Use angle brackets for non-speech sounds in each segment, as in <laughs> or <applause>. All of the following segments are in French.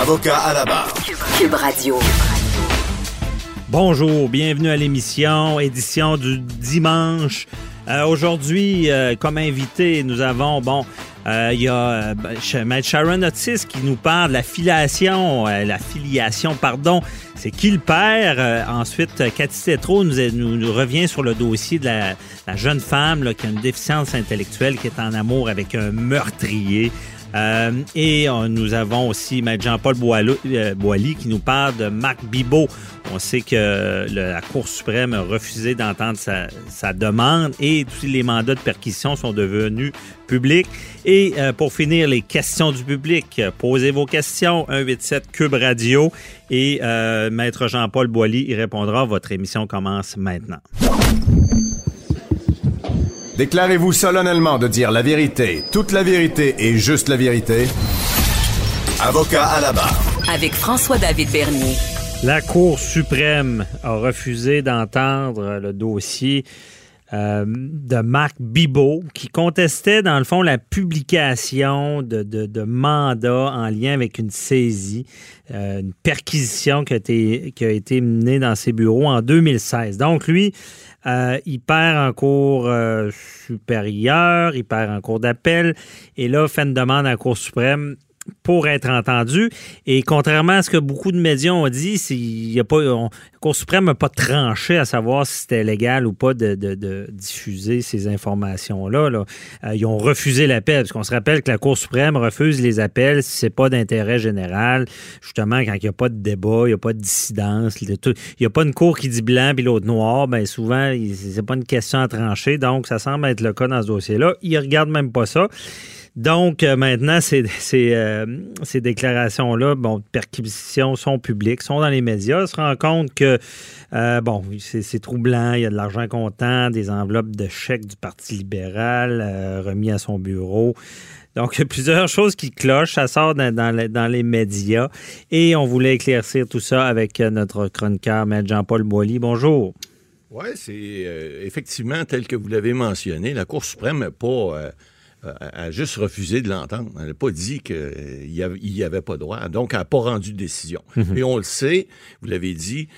Avocat à la barre. Cube Radio. Bonjour, bienvenue à l'émission, édition du dimanche. Euh, Aujourd'hui, euh, comme invité, nous avons, bon, euh, il y a euh, Maître Sharon Otis qui nous parle de la filiation, euh, la filiation, pardon. C'est qui le père? Euh, ensuite, Cathy Tétrault nous, nous, nous revient sur le dossier de la, la jeune femme là, qui a une déficience intellectuelle, qui est en amour avec un meurtrier. Euh, et euh, nous avons aussi Maître Jean-Paul euh, Boilly qui nous parle de Marc Bibot. On sait que la Cour suprême a refusé d'entendre sa, demande et tous les mandats de perquisition sont devenus publics. Et pour finir, les questions du public. Posez vos questions, 187 Cube Radio et Maître Jean-Paul Boilly y répondra. Votre émission commence maintenant. Déclarez-vous solennellement de dire la vérité, toute la vérité et juste la vérité. Avocat à la barre. Avec François-David Bernier. La Cour suprême a refusé d'entendre le dossier euh, de Marc Bibot qui contestait, dans le fond, la publication de, de- de mandats en lien avec une saisie, euh, une perquisition qui a, été, qui a été menée dans ses bureaux en 2016. Donc, lui, euh, il perd en cours euh, supérieur, il perd en cours d'appel, et là, fait une demande à la Cour suprême pour être entendu. Et contrairement à ce que beaucoup de médias ont dit, y a pas, la Cour suprême n'a pas tranché à savoir si c'était légal ou pas de, diffuser ces informations-là. là. Euh, ils ont refusé l'appel, parce qu'on se rappelle que la Cour suprême refuse les appels si c'est pas d'intérêt général, justement quand il n'y a pas de débat, il n'y a pas de dissidence, il n'y a pas une cour qui dit blanc puis l'autre noir, ben souvent, c'est pas une question à trancher, donc ça semble être le cas dans ce dossier-là. Ils regardent même pas ça. Donc, euh, maintenant, ces, euh, ces déclarations-là, bon, de perquisition sont publiques, sont dans les médias. On se rend compte que, euh, bon, c'est troublant. Il y a de l'argent comptant, des enveloppes de chèques du Parti libéral remis à son bureau. Donc, il y a plusieurs choses qui clochent. Ça sort dans, dans les, médias. Et on voulait éclaircir tout ça avec notre chroniqueur, Maître Jean-Paul Boilly. Bonjour. Oui, c'est effectivement tel que vous l'avez mentionné. La Cour suprême n'a pas a juste refusé de l'entendre. Elle n'a pas dit qu'il n'y avait pas droit. Donc, elle n'a pas rendu de décision. Et on le sait, vous l'avez dit,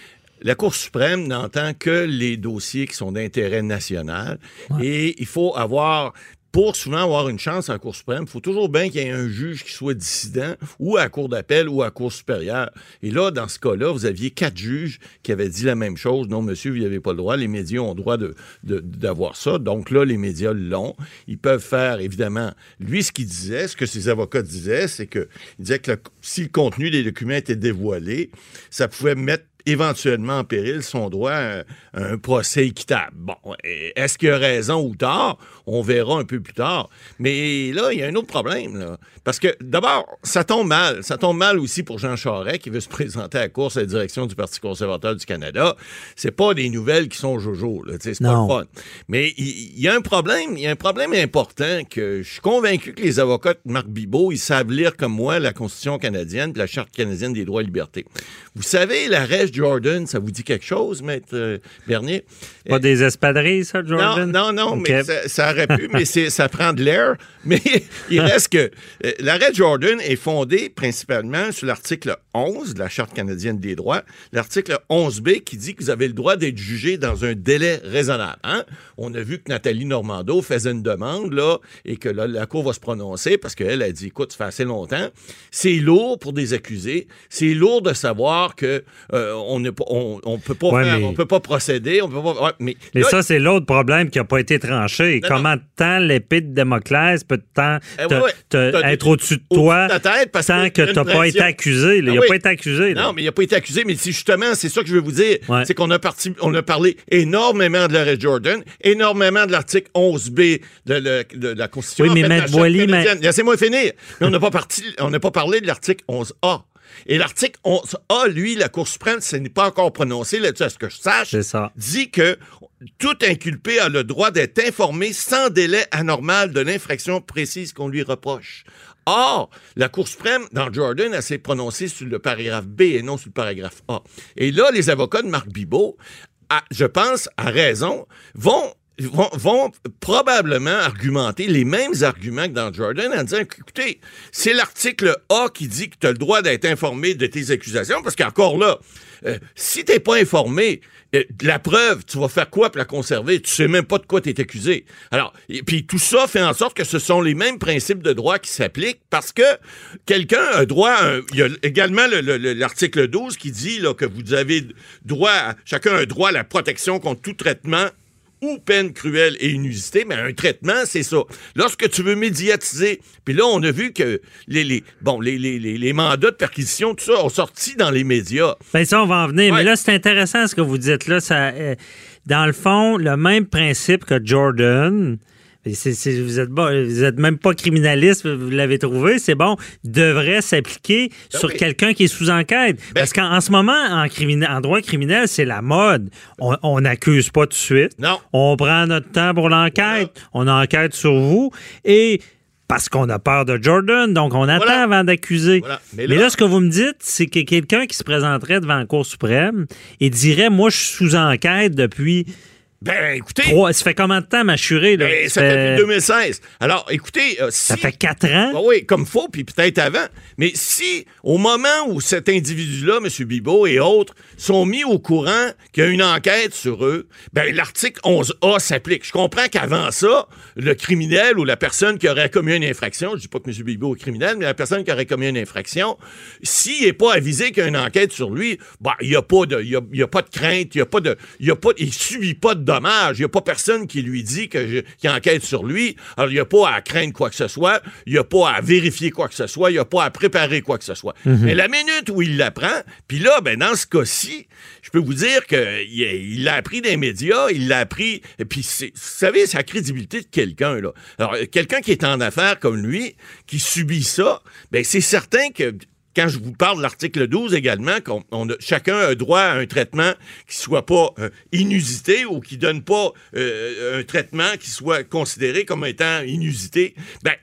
la Cour suprême n'entend que les dossiers qui sont d'intérêt national. Et il faut avoir pour souvent avoir une chance à la Cour suprême, il faut toujours bien qu'il y ait un juge qui soit dissident ou à la Cour d'appel ou à la Cour supérieure. Et là, dans ce cas-là, vous aviez quatre juges qui avaient dit la même chose. Non, monsieur, vous n'avez pas le droit. Les médias ont le droit de- de- d'avoir ça. Donc là, les médias l'ont. Ils peuvent faire, évidemment, lui, ce qu'il disait, ce que ses avocats disaient, c'est que il disait que si le contenu des documents était dévoilé, ça pouvait mettre éventuellement en péril son droit à, un procès équitable. Bon, est-ce qu'il a raison ou tort? On verra un peu plus tard. Mais là, il y a un autre problème. Là. Parce que d'abord, ça tombe mal. Ça tombe mal aussi pour Jean Charest qui veut se présenter à la course à la direction du Parti conservateur du Canada. C'est pas des nouvelles qui sont jojo. C'est pas le fun. Mais il y, a un problème. Il y a un problème important que je suis convaincu que les avocats de Marc Bibot, ils savent lire comme moi la Constitution canadienne et la Charte canadienne des droits et libertés. Vous savez, Jordan, ça vous dit quelque chose, Maître euh, Bernier? Pas des espadrilles, ça, Jordan? Non, non, non, mais ça, ça aurait pu, mais ça prend de l'air. <laughs> Mais il reste que euh, l'arrêt Jordan est fondé principalement sur l'article 11 de la Charte canadienne des droits, l'article 11b qui dit que vous avez le droit d'être jugé dans un délai raisonnable. hein? On a vu que Nathalie Normando faisait une demande, là, et que là, la Cour va se prononcer parce qu'elle a dit, écoute, ça fait assez longtemps. C'est lourd pour des accusés. C'est lourd de savoir que euh, on ne on, on peut pas Ouais, faire- mais- on peut pas procéder, on peut pas. ouais, mais Mais là, ça, c'est l'autre problème qui n'a pas été tranché. Non, Comment temps l'épée de Damoclès peut tant Eh te- ouais, ouais. te- T'as- être au-dessus de toi ta tête parce tant que tu n'as pas été accusé? là. Il Ah n'a oui. pas été accusé. là. Non, mais il n'a pas été accusé, mais c'est justement, c'est ça que je veux vous dire. C'est qu'on a, parti, on a parlé énormément de l'arrêt Jordan, énormément de l'article 11B de, le- de la Constitution. Oui, mais en fait, Maître Boilly, mais-. Laissez-moi finir. Mais on n'a pas, parti- on n'a pas parlé de l'article 11A. Et l'article 11A, lui, la Cour suprême, ce n'est pas encore prononcé là-dessus, à ce que je sache, ça. dit que tout inculpé a le droit d'être informé sans délai anormal de l'infraction précise qu'on lui reproche. Or, la Cour suprême, dans Jordan, elle s'est prononcée sur le paragraphe B et non sur le paragraphe A. Et là, les avocats de Marc Bibot, à- je pense, à raison, vont vont, probablement argumenter les mêmes arguments que dans Jordan en disant écoutez, c'est l'article A qui dit que tu as le droit d'être informé de tes accusations, parce qu'encore là, euh, si t'es pas informé, euh, la preuve, tu vas faire quoi pour la conserver? Tu sais même pas de quoi tu es accusé. Alors, et puis tout ça fait en sorte que ce sont les mêmes principes de droit qui s'appliquent parce que quelqu'un a droit à Il y a également le- le- le- l'article 12 qui dit que vous avez droit, à- chacun a droit à la protection contre tout traitement ou peine cruelle et inusitée, mais un traitement, c'est ça. Lorsque tu veux médiatiser, puis là, on a vu que les, les, bon, les, les, les, mandats de perquisition, tout ça, ont sorti dans les médias. Ben ça, on va en venir. Ouais. Mais là, c'est intéressant ce que vous dites là. Ça, euh, dans le fond, le même principe que Jordan. Vous êtes bon, vous êtes même pas criminaliste, vous l'avez trouvé, c'est bon, devrait s'appliquer sur Ben oui. quelqu'un qui est sous enquête. Parce qu'en en ce moment, en, crimine- en droit criminel, c'est la mode. On n'accuse pas tout de suite. Non. On prend notre temps pour l'enquête. On enquête sur vous. Et parce qu'on a peur de Jordan, donc on attend Voilà. avant d'accuser. Voilà. Mais, Mais là- ce que vous me dites, c'est que quelqu'un qui se présenterait devant la Cour suprême et dirait Moi, je suis sous enquête depuis. Ben, écoutez, Trois, ça fait combien de temps, m'assurer? là? ben, ça fait depuis 2016. Alors, écoutez, euh, si... ça fait quatre ans? Ben oui, comme faut, puis peut-être avant. Mais si, au moment où cet individu-là, M. Bibot et autres, sont mis au courant qu'il y a une enquête sur eux, ben l'article 11A s'applique. Je comprends qu'avant ça, le criminel ou la personne qui aurait commis une infraction, je dis pas que M. Bibot est criminel, mais la personne qui aurait commis une infraction, s'il n'est pas avisé qu'il y a une enquête sur lui, ben, il n'y a pas de, y a, il y a pas de crainte, il y a pas de, y a pas, il subit pas de dommages, il n'y a pas personne qui lui dit qu'il enquête sur lui. Alors, il n'y a pas à craindre quoi que ce soit, il n'y a pas à vérifier quoi que ce soit, il n'y a pas à préparer quoi que ce soit. Mais la minute où il l'apprend, puis là, ben, dans ce cas-ci, je peux vous dire qu'il il l'a appris des médias, il l'a appris, et puis c'est- vous savez, c'est la crédibilité de quelqu'un, là. Alors, euh, quelqu'un qui est en affaires comme lui, qui subit ça, ben, c'est certain que quand je vous parle de l'article 12 également, qu'on chacun a droit à un traitement qui soit pas euh, inusité ou qui donne pas euh, un traitement qui soit considéré comme étant inusité, ben,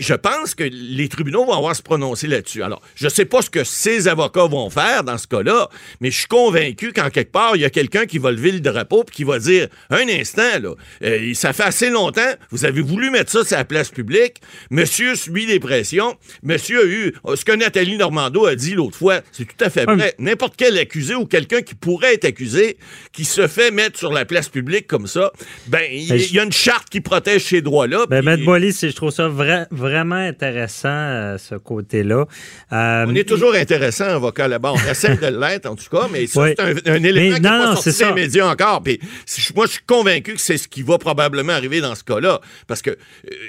je pense que les tribunaux vont avoir à se prononcer là-dessus. Alors, je sais pas ce que ces avocats vont faire dans ce cas-là, mais je suis convaincu qu'en quelque part, il y a quelqu'un qui va lever le drapeau puis qui va dire, un instant, là, euh, ça fait assez longtemps, vous avez voulu mettre ça sur la place publique, monsieur subit des pressions, monsieur a eu, ce que Nathalie Normando a dit l'autre fois, c'est tout à fait Ah, vrai. N'importe quel accusé ou quelqu'un qui pourrait être accusé, qui se fait mettre sur la place publique comme ça, ben, il Ben, y, a une charte qui protège ces droits-là. Ben, Boily, c'est- je trouve ça vra- vraiment intéressant, euh, ce côté-là. Euh, On est toujours intéressant, avocat là-bas. On essaie de l'être, en tout cas, mais ça, Oui. c'est un, un élément Mais qui n'est non, pas sorti c'est des médias encore. Puis, moi, je suis convaincu que c'est ce qui va probablement arriver dans ce cas-là. Parce que euh,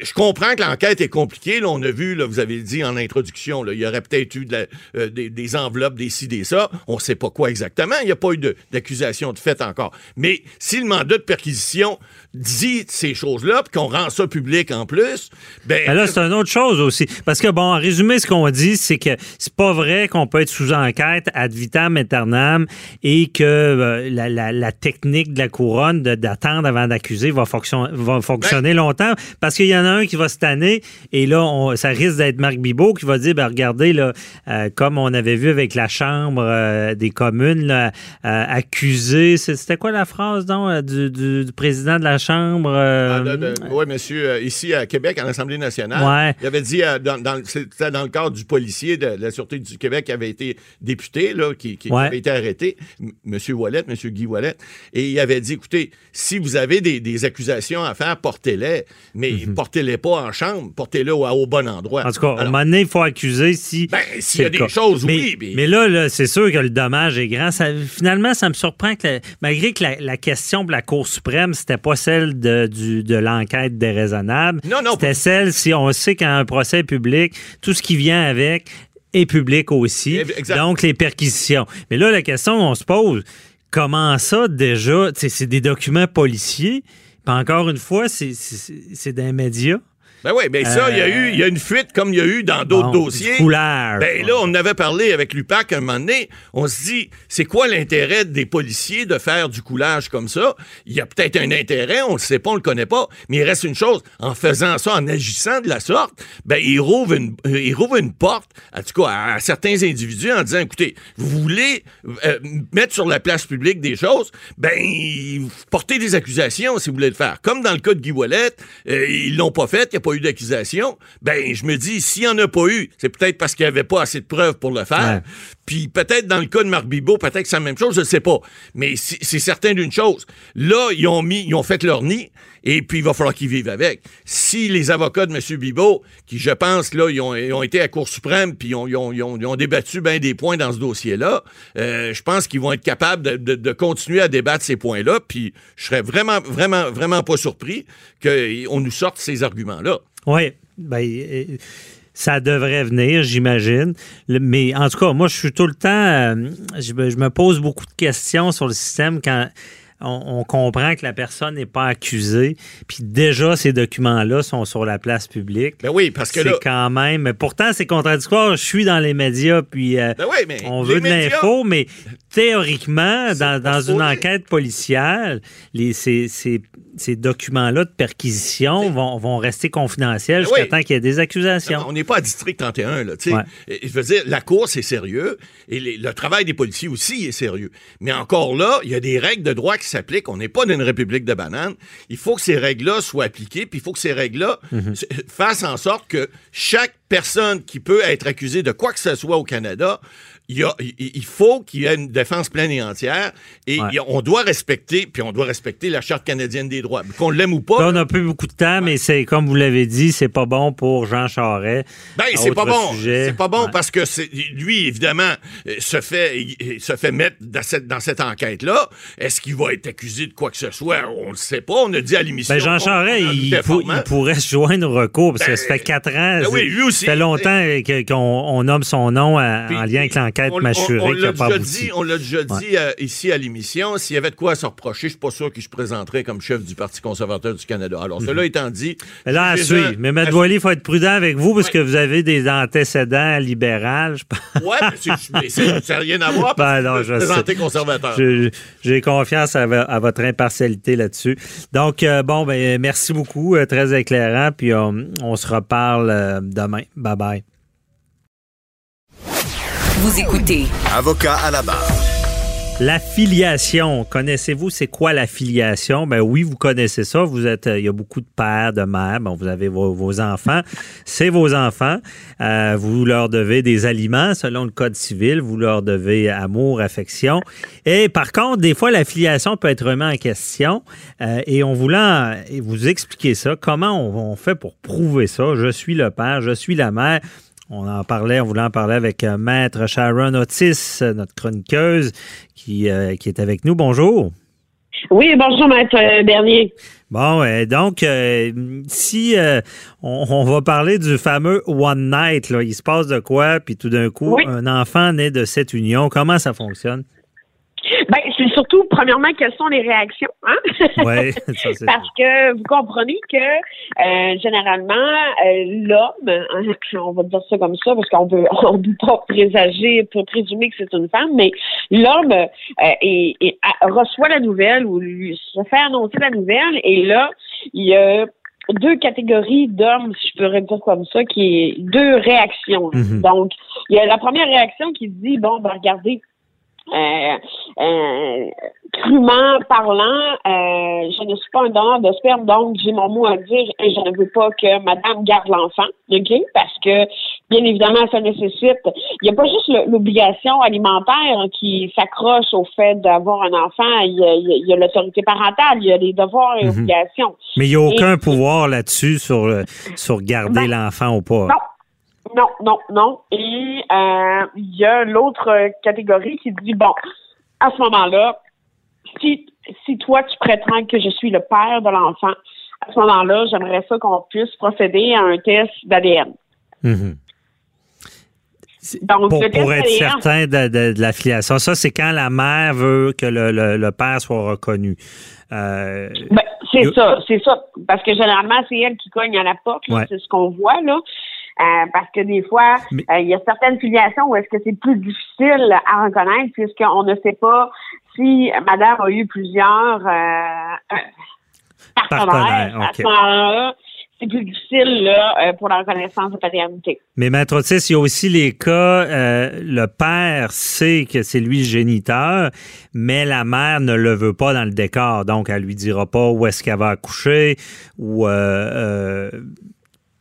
je comprends que l'enquête est compliquée. Là, on a vu, là, vous avez dit en introduction, là, il y aurait peut-être eu de la- des, des enveloppes, des ci, des ça. On ne sait pas quoi exactement. Il n'y a pas eu de- d'accusation de, fait encore. Mais si le mandat de perquisition dit ces choses-là, puis qu'on rend ça public en plus, ben, Ben là, c'est une autre chose aussi. Parce que, bon, en résumé, ce qu'on dit, c'est que c'est pas vrai qu'on peut être sous enquête ad vitam aeternam et que euh, la, la- la technique de la couronne d'attendre avant d'accuser va, fonction- va fonctionner longtemps. Parce qu'il y en a un qui va se tanner et là, on- ça risque d'être Marc Bibot qui va dire, ben regardez, là, euh, comme on avait vu avec la Chambre euh, des communes, là, accusé, c'est- c'était quoi la phrase, donc, du, du- du président de la Chambre? euh, oui, monsieur, ici à Québec, à l'Assemblée nationale, Ouais. il avait dit, euh, dans, dans- c'était dans le cadre du policier de, la Sûreté du Québec qui avait été député, là, qui, qui Ouais. avait été arrêté, M- monsieur Wallet, monsieur Guy Wallet, et il avait dit, écoutez, si vous avez des, des accusations à faire, portez-les, mais portez-les pas en chambre, portez-les au, au bon endroit. Mhm. En tout cas, à un moment donné, il faut accuser si. Ben, s'il y a des cas. choses, mais, oui, mais- Mais là, là, c'est sûr que le dommage est grand. Ça- finalement, ça me surprend que, la- malgré que la, la question pour la Cour suprême, c'était pas celle de, du- de l'enquête déraisonnable. Non, non. C'était celle, si on sait qu'un procès public, tout ce qui vient avec est public aussi. Exact. Donc, les perquisitions. Mais là, la question qu'on se pose, comment ça, déjà, c'est des documents policiers, puis encore une fois, c'est- c'est c'est des médias? Ben oui, mais ça, il y a eu il y a une fuite comme il y a eu dans d'autres Bon, dossiers. coulage. Ben là, on avait parlé avec l'UPAC un moment donné. On se dit, c'est quoi l'intérêt des policiers de faire du coulage comme ça? Il y a peut-être un intérêt, on le sait pas, on le connaît pas, mais il reste une chose. En faisant ça, en agissant de la sorte, ben, il rouvre une, euh, il rouvre une porte, en tout cas, à, à certains individus en disant, écoutez, vous voulez euh, mettre sur la place publique des choses, ben, portez des accusations si vous voulez le faire. Comme dans le cas de Guy Wallet, euh, ils l'ont pas fait, il n'y a pas eu d'accusation. Ben, je me dis, s'il n'y en a pas eu, c'est peut-être parce qu'il n'y avait pas assez de preuves pour le faire. Ouais. Puis peut-être dans le cas de Marc Bibot, peut-être que c'est la même chose, je ne sais pas. Mais c'est c'est certain d'une chose. Là, ils ont mis, ils ont fait leur nid, et puis il va falloir qu'ils vivent avec. Si les avocats de M. Bibot, qui je pense, là, ils ont, été à la Cour suprême, puis ils ont, débattu bien des points dans ce dossier-là, euh, je pense qu'ils vont être capables de, continuer à débattre ces points-là, puis je serais vraiment, vraiment, vraiment pas surpris qu'on nous sorte ces arguments-là. Oui, ben, euh, ça devrait venir, j'imagine. Mais en tout cas, moi, je suis tout le temps. euh, je me pose beaucoup de questions sur le système quand on, on comprend que la personne n'est pas accusée. Puis déjà, ces documents-là sont sur la place publique. Ben oui, parce que C'est là... quand même. mais Pourtant, c'est contradictoire. Je suis dans les médias, puis euh, Ben oui, mais on veut de médias- l'info, mais théoriquement, dans, une enquête policière, les, ces, ces- ces documents-là de perquisition vont, vont rester confidentiels Ben jusqu'à oui. temps qu'il y ait des Non, accusations. on n'est pas à District 31, là. Ouais. Je veux dire, la Cour, c'est sérieux, et les- le travail des policiers aussi est sérieux. Mais encore là, il y a des règles de droit qui s'appliquent. On n'est pas dans une république de bananes. Il faut que ces règles-là soient appliquées, puis il faut que ces règles-là Mhm. s- fassent en sorte que chaque personne qui peut être accusée de quoi que ce soit au Canada, il, a- faut qu'il y ait une défense pleine et entière, et Ouais. on doit respecter, puis on doit respecter la Charte canadienne des droits. Qu'on l'aime ou pas, Là, on n'a plus beaucoup de temps, mais c'est comme vous l'avez dit, c'est pas bon pour Jean Charest. Ben, c'est pas bon. C'est pas bon Ouais. parce que lui, évidemment, euh, se fait, il- se fait mettre dans cette, dans cette enquête-là. Est-ce qu'il va être accusé de quoi que ce soit? On le sait pas. On a dit à l'émission. Ben Jean Charest, a il, pour- pourrait se joindre au recours parce que Ben, ça fait quatre ans. ben oui, lui aussi. Ça fait longtemps qu'on on nomme son nom à- Puis, en lien avec l'enquête on- mâchurée qui l'a n'a pas déjà abouti. dit, On l'a déjà dit euh, ici à l'émission. S'il y avait de quoi à se reprocher, je suis pas sûr qu'il se présenterait comme chef du Parti conservateur du Canada. Alors, cela étant dit. Mais là, à. Mais M. il faut être prudent avec vous parce que vous avez des antécédents libéraux, je pense. Ouais, mais <laughs> ça n'a rien à voir. Ben non, je conservateur. J'ai confiance à, vo- à votre impartialité là-dessus. Donc, euh, bon, ben, merci beaucoup. euh, très éclairant. Puis, on, on se reparle demain. Bye-bye. Vous écoutez Avocat à la barre. La filiation, connaissez-vous c'est quoi la filiation? Ben oui, vous connaissez ça. Vous êtes, euh, il y a beaucoup de pères, de mères. Bon, vous avez vos, vos enfants. C'est vos enfants. Euh, vous leur devez des aliments selon le code civil. Vous leur devez amour, affection. Et par contre, des fois, la filiation peut être remise en question. Euh, et on et vous expliquer ça. Comment on, on fait pour prouver ça? Je suis le père, je suis la mère. On en parlait, on voulait en parler avec euh, Maître Sharon Otis, notre chroniqueuse, qui, euh, qui est avec nous. Bonjour. Oui, bonjour, Maître euh, Bernier. Bon, euh, donc, euh, si euh, on, on va parler du fameux One Night, là, il se passe de quoi, puis tout d'un coup, Oui. un enfant naît de cette union, comment ça fonctionne? Ben, c'est surtout, premièrement, quelles sont les réactions, hein? Oui, ça <laughs> c'est Parce que vous comprenez que euh, généralement euh, l'homme, hein, on va dire ça comme ça parce qu'on peut <laughs> on peut pas présager, peut présumer que c'est une femme, mais l'homme euh, reçoit la nouvelle ou lui se fait annoncer la nouvelle et là il y a deux catégories d'hommes, si je pourrais dire comme ça, qui est deux réactions. Mhm. Donc, il y a la première réaction qui dit bon, ben regardez, euh, euh, crûment parlant, euh, je ne suis pas un donneur de sperme, donc j'ai mon mot à dire et je ne veux pas que madame garde l'enfant, OK? Parce que, bien évidemment, ça nécessite... Il n'y a pas juste l'obligation alimentaire qui s'accroche au fait d'avoir un enfant, il y a- l'autorité parentale, il y a les devoirs et Mhm. obligations. Mais il n'y a aucun Et- pouvoir là-dessus sur, sur garder Ben, l'enfant ou pas. Non. Non, non, non. Et euh, il y a l'autre catégorie qui dit bon, à ce moment-là, si, si toi tu prétends que je suis le père de l'enfant, à ce moment-là, j'aimerais ça qu'on puisse procéder à un test d'ADN. Mhm. Donc, pour, être ADN certain de, de- de la filiation. Ça, c'est quand la mère veut que le, le- le père soit reconnu. Euh, Ben, c'est ça, c'est ça. Parce que généralement, c'est elle qui cogne à la porte, là, Ouais. c'est ce qu'on voit, là. Euh, parce que des fois, Mais- euh, il y a certaines filiations où est-ce que c'est plus difficile à reconnaître puisqu'on ne sait pas si madame a eu plusieurs euh, partenaires. Partenaires, À ok. ce moment-là, c'est plus difficile là, pour la reconnaissance de paternité. Mais Maître Otis, il y a aussi les cas, euh, le père sait que c'est lui le géniteur, mais la mère ne le veut pas dans le décor. Donc, elle lui dira pas où est-ce qu'elle va accoucher ou... euh, euh,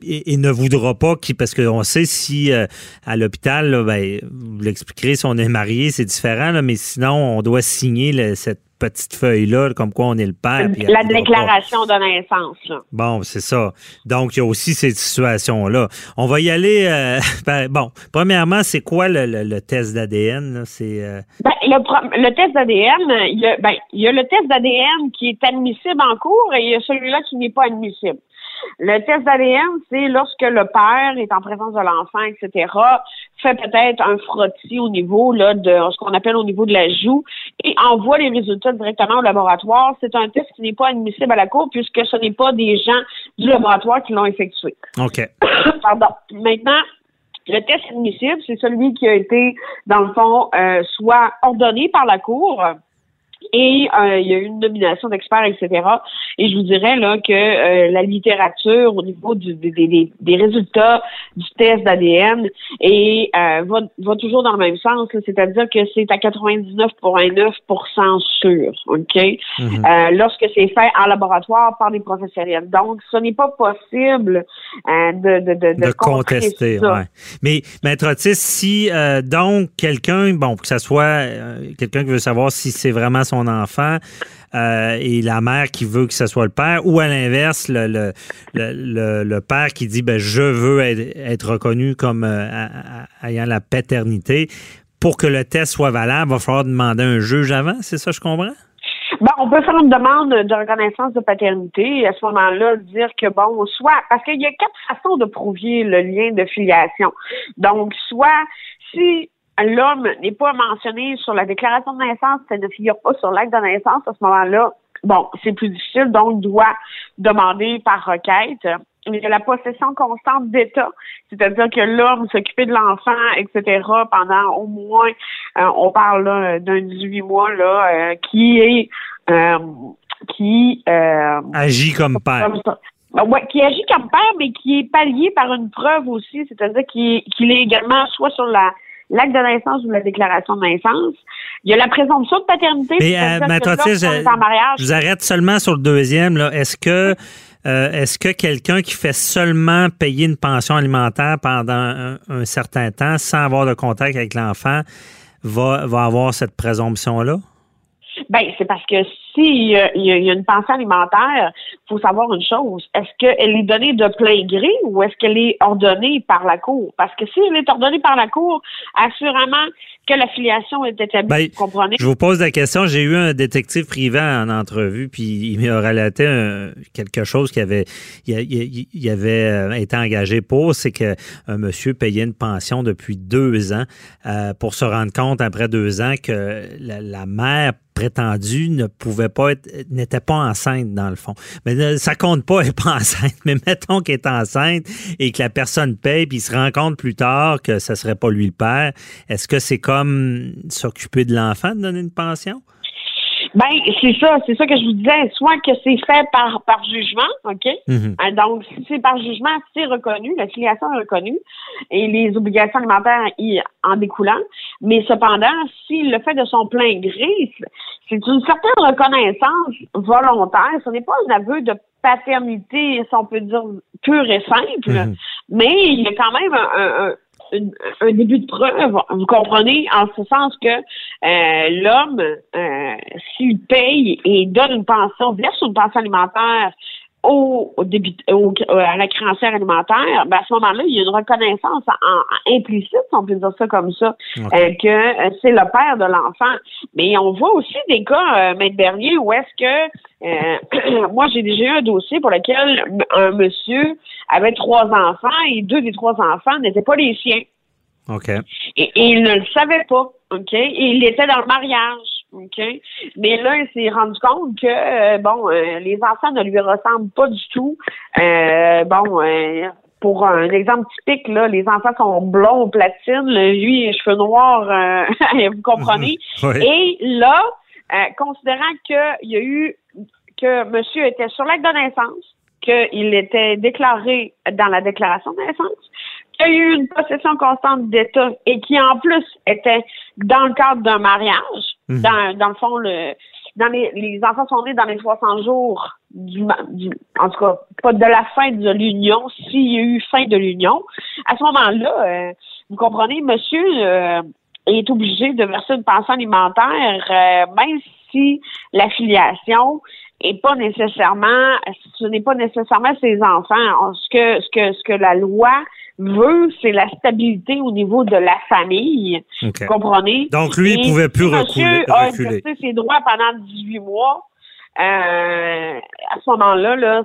et, et ne voudra pas qu'il parce qu'on sait si euh, à l'hôpital là, ben, vous l'expliquerez si on est marié c'est différent là, mais sinon on doit signer le- cette petite feuille là comme quoi on est le père la pas. déclaration de naissance. Là. Bon, c'est ça. Donc, il y a aussi cette situation-là. On va y aller. euh, <laughs> ben, bon, premièrement, c'est quoi le, le- le test d'ADN? là? C'est euh, Ben, le test d'ADN, il y, a, ben, il y a le test d'ADN qui est admissible en cours et il y a celui-là qui n'est pas admissible. Le test d'ADN, c'est lorsque le père est en présence de l'enfant, etc., fait peut-être un frottis au niveau là, de ce qu'on appelle au niveau de la joue et envoie les résultats directement au laboratoire. C'est un test qui n'est pas admissible à la cour puisque ce n'est pas des gens du laboratoire qui l'ont effectué. OK. <coughs> Pardon. Maintenant, le test admissible, c'est celui qui a été, dans le fond, euh, soit ordonné par la Cour et euh, il y a eu une nomination d'experts, etc. Et je vous dirais là que euh, la littérature au niveau du- des, des- des résultats du test d'ADN et euh, va, va toujours dans le même sens, c'est-à-dire que c'est à 99,9% sûr, ok, Mhm. Lorsque c'est fait en laboratoire par des professionnels. Donc, ce n'est pas possible de, de, de, De contester, ça. ouais. Mais, Maître Otis, si donc quelqu'un, bon, que ce soit quelqu'un qui veut savoir si c'est vraiment son enfant euh, et la mère qui veut que ce soit le père, ou à l'inverse, le, le, le, père qui dit, ben, je veux être, reconnu comme euh, ayant la paternité, pour que le test soit valable, il va falloir demander un juge avant, c'est ça, je comprends? Ben, on peut faire une demande de reconnaissance de paternité et à ce moment-là dire que bon, soit parce qu'il y a quatre façons de prouver le lien de filiation. Donc, soit si l'homme n'est pas mentionné sur la déclaration de naissance, ça ne figure pas sur l'acte de naissance, à ce moment-là, bon, c'est plus difficile, donc doit demander par requête. Il y a la possession constante d'État, c'est-à-dire que l'homme s'occupait de l'enfant, etc., pendant au moins, euh, on parle là, d'un 18 mois, là, euh, qui est euh, qui euh, Agit comme père. comme ouais, qui agit comme père, mais qui est pallié par une preuve aussi, c'est-à-dire qu'il est, qu'il est également soit sur la l'acte de naissance ou la déclaration de naissance. Il y a la présomption de paternité. Mais, euh, lorsqu'on je- mariage, Je vous arrête seulement sur le deuxième. Est-ce que euh, est-ce que quelqu'un qui fait seulement payer une pension alimentaire pendant un, un certain temps sans avoir de contact avec l'enfant va, va avoir cette présomption-là? Ben, c'est parce que s'il y, a- il y a il une pension alimentaire, faut savoir une chose. Est-ce qu'elle est donnée de plein gré ou est-ce qu'elle est ordonnée par la Cour? Parce que si elle est ordonnée par la Cour, assurément que la filiation est établie. Ben, vous comprenez? Je vous pose la question. J'ai eu un détective privé en entrevue, puis il m'a relaté un- quelque chose qui avait, il, il- il avait euh, été engagé pour, c'est que un monsieur payait une pension depuis deux ans euh, pour se rendre compte après deux ans que la, la mère prétendue ne pouvait pas être, n'était pas enceinte dans le fond. Mais euh, ça compte pas, elle n'est <laughs> pas enceinte. Mais mettons qu'elle est enceinte et que la personne paye, puis se rend compte plus tard que ce serait pas lui le père. Est-ce que c'est comme s'occuper de l'enfant de donner une pension? Ben, c'est ça, c'est ça que je vous disais. Soit que c'est fait par, par jugement, OK? Mhm. Euh, Donc, si c'est par jugement, c'est reconnu, la filiation est reconnue et les obligations alimentaires y en découlant. Mais cependant, s'il le fait de son plein gré, c'est une certaine reconnaissance volontaire. Ce n'est pas un aveu de paternité, si on peut dire, pure et simple, Mhm. mais il y a quand même un- un- un début de preuve, vous comprenez, en ce sens que euh, l'homme, euh, s'il paye et donne une pension, verse une pension alimentaire au, début, au- à la créancière alimentaire, ben à ce moment-là, il y a une reconnaissance en- en- implicite, si on peut dire ça comme ça, euh, que euh, c'est le père de l'enfant. Mais on voit aussi des cas, euh, Maître Bernier, où est-ce que euh, <clears throat> moi j'ai déjà eu un dossier pour lequel un monsieur avait trois enfants et deux des trois enfants n'étaient pas les siens. OK. Et, et il ne le savait pas, OK? Et il était dans le mariage, OK? Mais là, il s'est rendu compte que, euh, bon, euh, les enfants ne lui ressemblent pas du tout. Euh, bon, euh, pour un exemple typique, là, les enfants sont blonds, platine, lui, les cheveux noirs, euh, <laughs> vous comprenez? <laughs> Oui. Et là, euh, considérant qu'il y a eu, que monsieur était sur l'acte de naissance, qu'il était déclaré dans la déclaration de naissance, qu'il y a eu une possession constante d'État et qui en plus était dans le cadre d'un mariage, Mhm. dans, dans le fond, le, dans les, les enfants sont nés dans les 60 jours du, du en tout cas, pas de la fin de l'union, s'il y a eu fin de l'union. À ce moment-là, euh, vous comprenez, monsieur euh, est obligé de verser une pension alimentaire, euh, même si la filiation pas nécessairement, ce n'est pas nécessairement ses enfants. Ce que, ce que, ce que la loi veut, c'est la stabilité au niveau de la famille. OK. Vous comprenez? Donc, lui, il pouvait plus reculer- a reculer. exercé ses droits pendant 18 mois. Euh, à ce moment-là, là,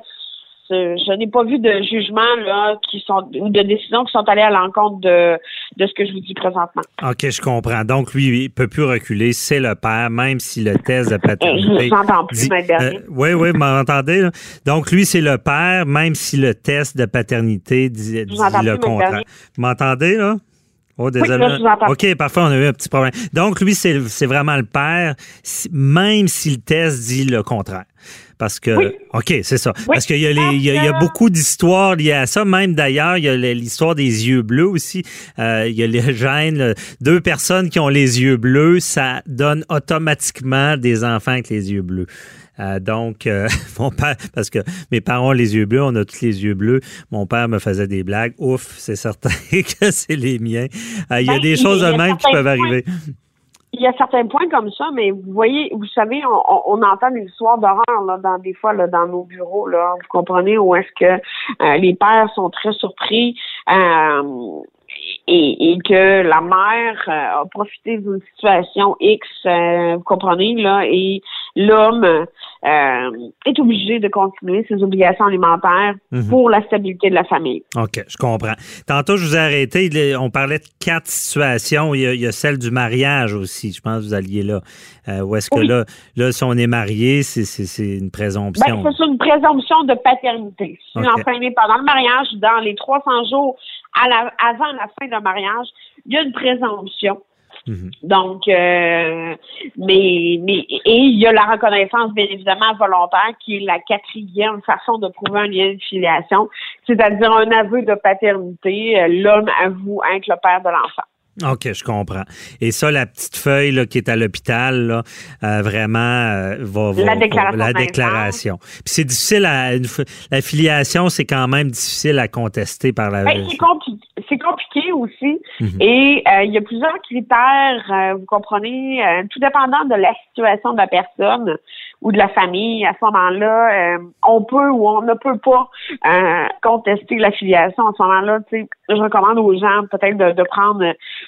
je n'ai pas vu de jugement là qui sont ou de décisions qui sont allées à l'encontre de, de ce que je vous dis présentement. OK, je comprends. Donc, lui, il peut plus reculer. C'est le père, même si le test de Euh, paternité. je vous plus, dit- Bernier. oui, oui, vous m'entendez? là? Donc, lui, c'est le père, même si le test de paternité dit, le contraire. Vous m'entendez, là? Oh, désolé. là, je vous entends. OK, parfait, on a eu un petit problème. Donc, lui, c'est vraiment le père, même si le test dit le contraire. Parce que, Oui. OK, c'est ça. Oui. Parce qu'il y, a les- il y, a- il y a beaucoup d'histoires liées à ça. Même d'ailleurs, il y a l'histoire des yeux bleus aussi. Euh, il y a les gènes. là. Deux personnes qui ont les yeux bleus, ça donne automatiquement des enfants avec les yeux bleus. Euh, donc, euh, <laughs> mon père, parce que mes parents ont les yeux bleus, on a tous les yeux bleus. Mon père me faisait des blagues. Ouf, c'est certain <laughs> que c'est les miens. Euh, il y a Ben, des choses de même qui peuvent points. arriver. Il y a certains points comme ça, mais vous voyez, vous savez, on, on- entend des histoires d'horreur là, dans des fois là, dans nos bureaux, là, vous comprenez, où est-ce que les pères sont très surpris euh, et, et que la mère euh, a profité d'une situation X, euh, vous comprenez, là, et l'homme euh, est obligé de continuer ses obligations alimentaires Mhm. pour la stabilité de la famille. OK, je comprends. Tantôt, je vous ai arrêté. On parlait de quatre situations. Il y a, il y a celle du mariage aussi. Je pense que vous alliez là. Euh, où est-ce que Oui. là, là, si on est marié, c'est- c'est c'est une présomption. Ben, c'est une présomption de paternité. Si Ok. l'enfant est pendant le mariage, dans les 300 jours à la- avant la fin d'un mariage, il y a une présomption. Mhm. Donc, euh, mais, mais, et il y a la reconnaissance, bien évidemment, volontaire, qui est la quatrième façon de prouver un lien de filiation, c'est-à-dire un aveu de paternité. Euh, L'homme avoue être le père de l'enfant. OK, je comprends. Et ça, la petite feuille là, qui est à l'hôpital, là, euh, vraiment, euh, va, va- La déclaration la déclaration. Puis c'est difficile à. la filiation, c'est quand même difficile à contester par la. Ben, c'est compli- c'est compliqué aussi. Mhm. Et euh, il y a plusieurs critères, euh, vous comprenez, euh, tout dépendant de la situation de la personne ou de la famille. À ce moment-là, euh, on peut ou on ne peut pas euh, contester l'affiliation. À ce moment-là, tu sais, je recommande aux gens peut-être de, de prendre,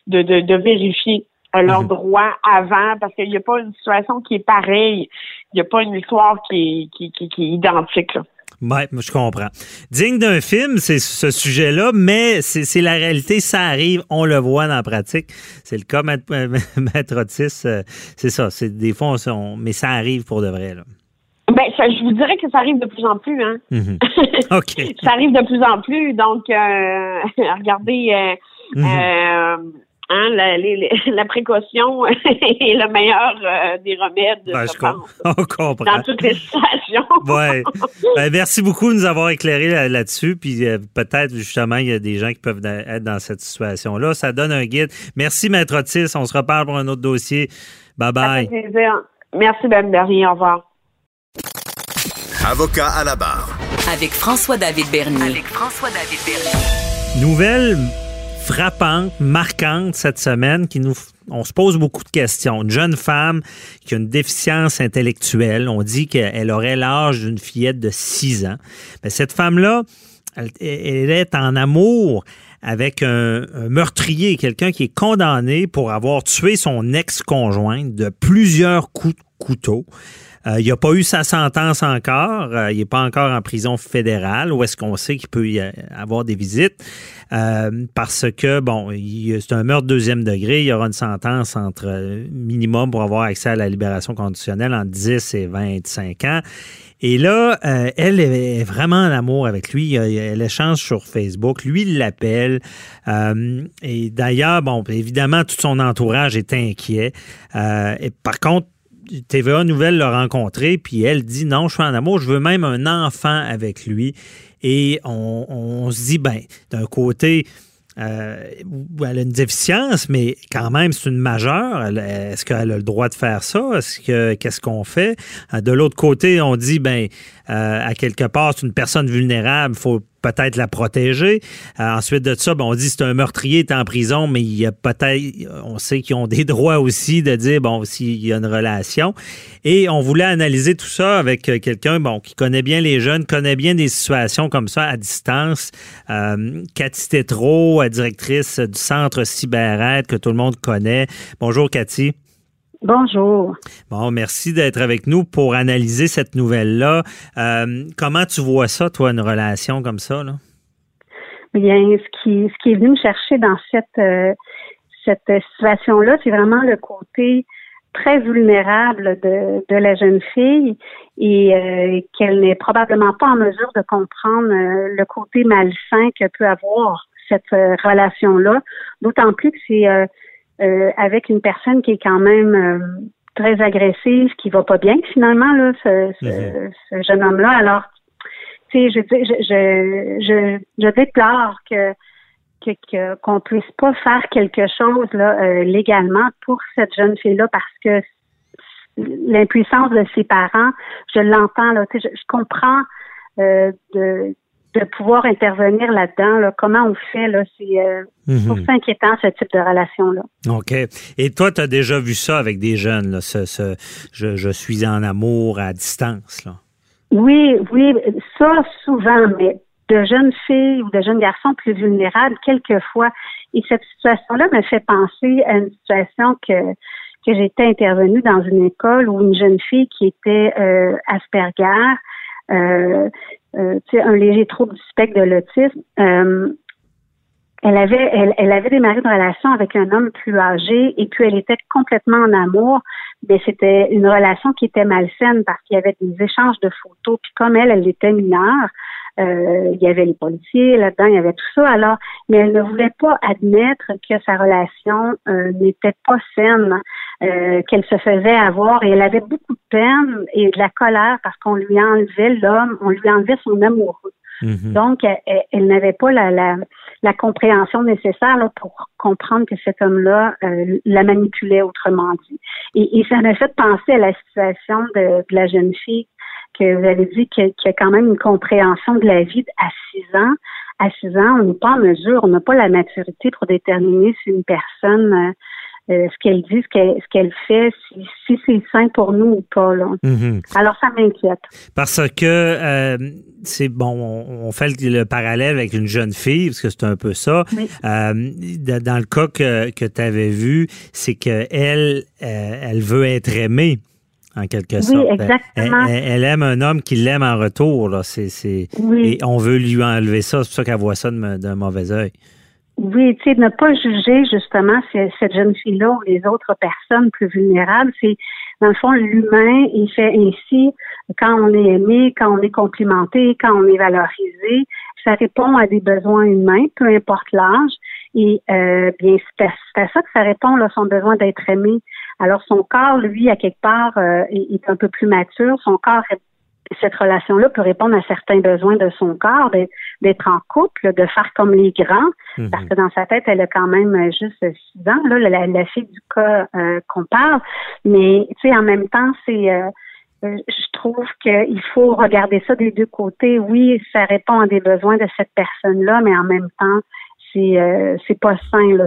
de, de, de vérifier euh, leurs Mhm. droits avant, parce qu'il n'y a pas une situation qui est pareille. Il n'y a pas une histoire qui est, qui, qui, qui est identique. Là. Moi, je comprends. Digne d'un film, c'est ce sujet-là, mais c'est la réalité, ça arrive, on le voit dans la pratique. C'est le cas, Maître, euh, <laughs> Otis, euh, c'est ça. C'est des fois, on, mais ça arrive pour de vrai. Là. Ben, ça, je vous dirais que ça arrive de plus en plus, hein. Mhm. <laughs> OK. ça arrive de plus en plus. Donc, euh, <laughs> regardez, euh, Mhm. euh, hein, la, les- les- <laughs> la précaution <laughs> est le meilleur euh, des remèdes, Ben, je je com- pense, <laughs> on dans comprend. toutes les situations. Ouais. Ben, merci beaucoup de nous avoir éclairé là- là-dessus. Puis euh, peut-être justement, il y a des gens qui peuvent être dans cette situation-là. Ça donne un guide. Merci, Maître Otis. On se reparle pour un autre dossier. Bye Ça bye. fait plaisir. Merci, Ben Bernier. Au revoir. Avocat à la barre. Avec François-David Bernier. Avec François-David Bernier. Nouvelle frappante, marquante cette semaine qui nous on se pose beaucoup de questions. Une jeune femme qui a une déficience intellectuelle, on dit qu'elle aurait l'âge d'une fillette de 6 ans. Mais cette femme-là, elle, est en amour avec un, meurtrier, quelqu'un qui est condamné pour avoir tué son ex-conjointe de plusieurs coups de couteau. Il n'a pas eu sa sentence encore. il n'est pas encore en prison fédérale, où est-ce qu'on sait qu'il peut y avoir des visites? parce que, bon, c'est un meurtre deuxième degré. Il y aura une sentence entre minimum pour avoir accès à la libération conditionnelle en 10 et 25 ans. Et là, euh, elle est vraiment en amour avec lui. Elle échange sur Facebook. Lui, il l'appelle. Euh, et d'ailleurs, bon, évidemment, tout son entourage est inquiet. Euh, et par contre, TVA Nouvelle l'a rencontré, puis elle dit non, je suis en amour, je veux même un enfant avec lui. Et on, se dit, ben, d'un côté, euh, elle a une déficience, mais quand même, c'est une majeure. Est-ce qu'elle a le droit de faire ça? Est-ce que qu'est-ce qu'on fait? Euh, de l'autre côté, on dit, ben, euh, à quelque part, c'est une personne vulnérable, faut peut-être la protéger. Euh, ensuite de ça, ben, on dit c'est un meurtrier est en prison, mais il y a peut-être, on sait qu'ils ont des <laughs> droits aussi de dire bon s'il y a une relation. Et on voulait analyser tout ça avec euh, quelqu'un bon qui connaît bien les jeunes, connaît bien des situations comme ça à distance. Euh, Cathy Tétrault, directrice du centre CyberAide que tout le monde connaît. Bonjour Cathy. Bonjour. Bon, merci d'être avec nous pour analyser cette nouvelle-là. Euh, comment tu vois ça, toi, une relation comme ça? Là? Bien, ce qui, ce qui est venu me chercher dans cette, euh, cette situation-là, c'est vraiment le côté très vulnérable de, de la jeune fille et euh, qu'elle n'est probablement pas en mesure de comprendre le côté malsain que peut avoir cette relation-là, d'autant plus que c'est euh, avec une personne qui est quand même euh, très agressive, qui va pas bien finalement là, ce, ce, mhm. jeune homme-là. Alors, tu sais, je, je, je, je, je déplore que que qu'on puisse pas faire quelque chose là euh, légalement pour cette jeune fille-là parce que l'impuissance de ses parents, je l'entends là, tu sais, je, comprends euh, de de pouvoir intervenir là-dedans. Comment on fait, là, c'est euh, mhm. inquiétant, ce type de relation-là. OK. Et toi, tu as déjà vu ça avec des jeunes, là, ce, ce je, je, suis en amour à distance, là? Oui, oui, ça souvent, mais de jeunes filles ou de jeunes garçons plus vulnérables, quelquefois. Et cette situation-là me fait penser à une situation que que j'étais intervenue dans une école où une jeune fille qui était euh, Asperger, euh, euh, un léger trouble du spectre de l'autisme. Euh, elle avait, elle, elle, avait démarré une relation avec un homme plus âgé et puis elle était complètement en amour, mais c'était une relation qui était malsaine parce qu'il y avait des échanges de photos. Puis comme elle, elle était mineure, euh, il y avait les policiers là-dedans, il y avait tout ça. Alors, mais elle ne voulait pas admettre que sa relation euh, n'était pas saine, euh, qu'elle se faisait avoir et elle avait beaucoup de peine et de la colère parce qu'on lui enlevait l'homme, on lui enlevait son amoureux. Mhm. Donc, elle, n'avait pas la, la, compréhension nécessaire pour comprendre que cet homme-là la manipulait, autrement dit. Et, et ça m'a fait penser à la situation de, la jeune fille que vous avez dit qu'il y a quand même une compréhension de la vie à 6 ans. À 6 ans, on n'est pas en mesure, on n'a pas la maturité pour déterminer si une personne, euh, euh, ce qu'elle dit, ce qu'elle fait, si, c'est sain pour nous ou pas. Mm-hmm. Alors, ça m'inquiète. Parce que euh, c'est bon, on, fait le, parallèle avec une jeune fille, parce que c'est un peu ça. dans le cas que, que tu avais vu, c'est qu'elle, elle veut être aimée en quelque sorte. Oui, exactement. Elle, aime un homme qui l'aime en retour. Là. Et on veut lui enlever ça. C'est pour ça qu'elle voit ça d'un mauvais œil. Oui, tu sais, ne pas juger justement cette jeune fille-là ou les autres personnes plus vulnérables. C'est, dans le fond, l'humain, il fait ainsi quand on est aimé, quand on est complimenté, quand on est valorisé. Ça répond à des besoins humains, peu importe l'âge. Et euh, bien, c'est à, ça que ça répond, là, son besoin d'être aimé. Alors, son corps, lui, à quelque part, euh, est, un peu plus mature. Son corps, cette relation-là peut répondre à certains besoins de son corps, d'être en couple, de faire comme les grands, mhm. parce que dans sa tête, elle a quand même euh, juste six ans, là, la, fille du cas euh, qu'on parle. Mais, tu sais, en même temps, c'est... je trouve qu'il faut regarder ça des deux côtés. Oui, ça répond à des besoins de cette personne-là, mais en même temps, c'est c'est pas sain. Là.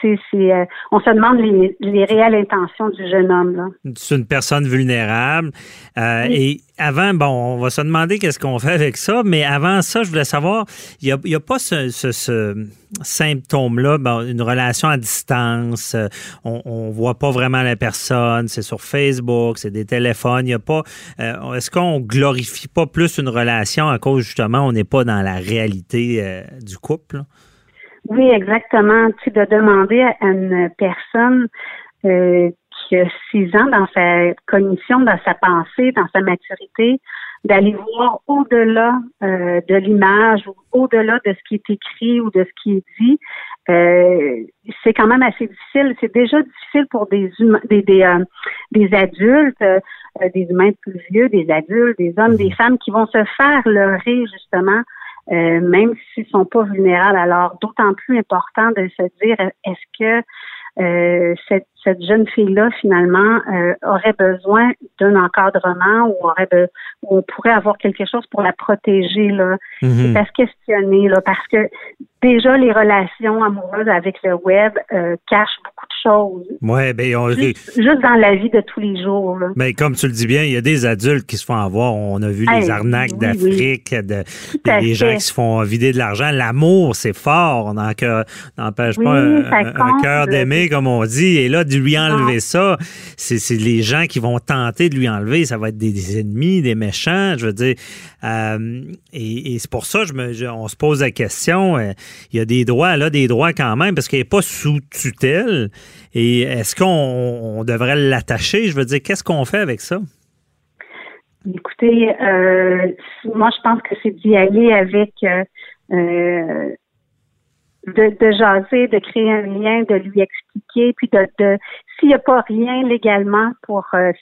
C'est euh, on se demande les, les, réelles intentions du jeune homme. C'est une personne vulnérable. Euh, Et avant, bon, on va se demander qu'est-ce qu'on fait avec ça, mais avant ça, je voulais savoir, il n'y a, pas ce, ce, ce symptôme-là, bon, une relation à distance, euh, on ne voit pas vraiment la personne, c'est sur Facebook, c'est des téléphones, il a pas... Euh, est-ce qu'on glorifie pas plus une relation à cause, justement, on n'est pas dans la réalité du couple? Oui, exactement. Tu sais, de demander à une personne euh, qui a six ans dans sa cognition, dans sa pensée, dans sa maturité, d'aller voir au-delà euh, de l'image ou au-delà de ce qui est écrit ou de ce qui est dit, euh, c'est quand même assez difficile. C'est déjà difficile pour des humains, des des, euh, des adultes, euh, des humains plus vieux, des adultes, des hommes, des femmes qui vont se faire leurrer justement euh, même s'ils sont pas vulnérables. Alors, d'autant plus important de se dire, est-ce que euh, cette, cette, jeune fille-là, finalement, euh, aurait besoin d'un encadrement ou aurait ou on pourrait avoir quelque chose pour la protéger. Là. C'est à se questionner, là, parce que déjà, les relations amoureuses avec le web euh, cachent beaucoup de choses. Ouais, ben, on... juste, juste, dans la vie de tous les jours. Là. Mais comme tu le dis bien, il y a des adultes qui se font avoir. On a vu les arnaques oui, d'Afrique, oui. de, des gens qui se font vider de l'argent. L'amour, c'est fort. On n'empêche oui, pas un, un cœur d'aimer, comme on dit. Et là, de lui enlever non. ça, c'est les gens qui vont tenter de lui enlever. Ça va être des, des ennemis, des méchants. Je veux dire, euh, et, et c'est pour ça, je me, je, on se pose la question. Euh, il y a des droits, là, des droits quand même, parce qu'il n'est pas sous tutelle. Et est-ce qu'on on devrait l'attacher? Je veux dire, qu'est-ce qu'on fait avec ça? Écoutez, euh, moi, je pense que c'est d'y aller avec euh, de, de, jaser, de créer un lien, de lui expliquer, puis de, de s'il n'y a pas rien légalement pour euh,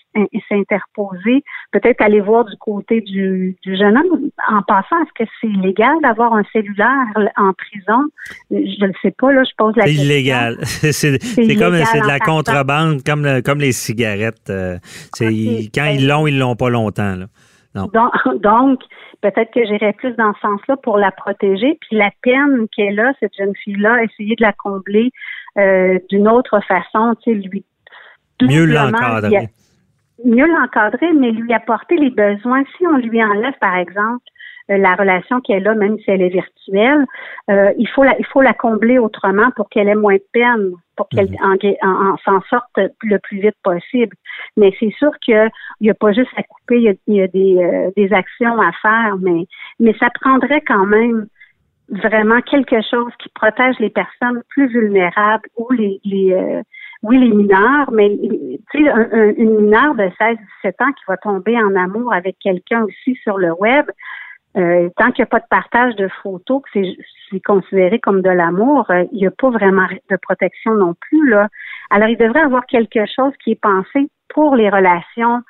s'interposer, peut-être aller voir du côté du, du jeune homme. En passant, est-ce que c'est illégal d'avoir un cellulaire en prison? Je ne le sais pas, là, je pose la question. Illégal. <laughs> c'est comme c'est de la contrebande, comme, comme les cigarettes. Euh, okay. Quand ils l'ont, ils l'ont pas longtemps. Là. Non. Donc, <laughs> donc peut-être que j'irais plus dans ce sens-là pour la protéger. Puis la peine qu'elle a, cette jeune fille-là, essayer de la combler euh, d'une autre façon, tu sais, lui mieux l'encadrer. Mieux l'encadrer, mais lui apporter les besoins. Si on lui enlève, par exemple, la relation qu'elle a, même si elle est virtuelle, euh, il faut la, il faut la combler autrement pour qu'elle ait moins de peine, pour qu'elle en, en, s'en sorte le plus vite possible. Mais c'est sûr qu'il n'y a pas juste à couper, il y a, il y a des, euh, des actions à faire, mais, mais ça prendrait quand même vraiment quelque chose qui protège les personnes plus vulnérables ou les, les euh, oui, les mineurs, mais tu sais, un, un, une mineure de 16-17 ans qui va tomber en amour avec quelqu'un aussi sur le web, euh, tant qu'il n'y a pas de partage de photos, que c'est considéré comme de l'amour, euh, il n'y a pas vraiment de protection non plus. Là. Alors, il devrait avoir quelque chose qui est pensé pour les relations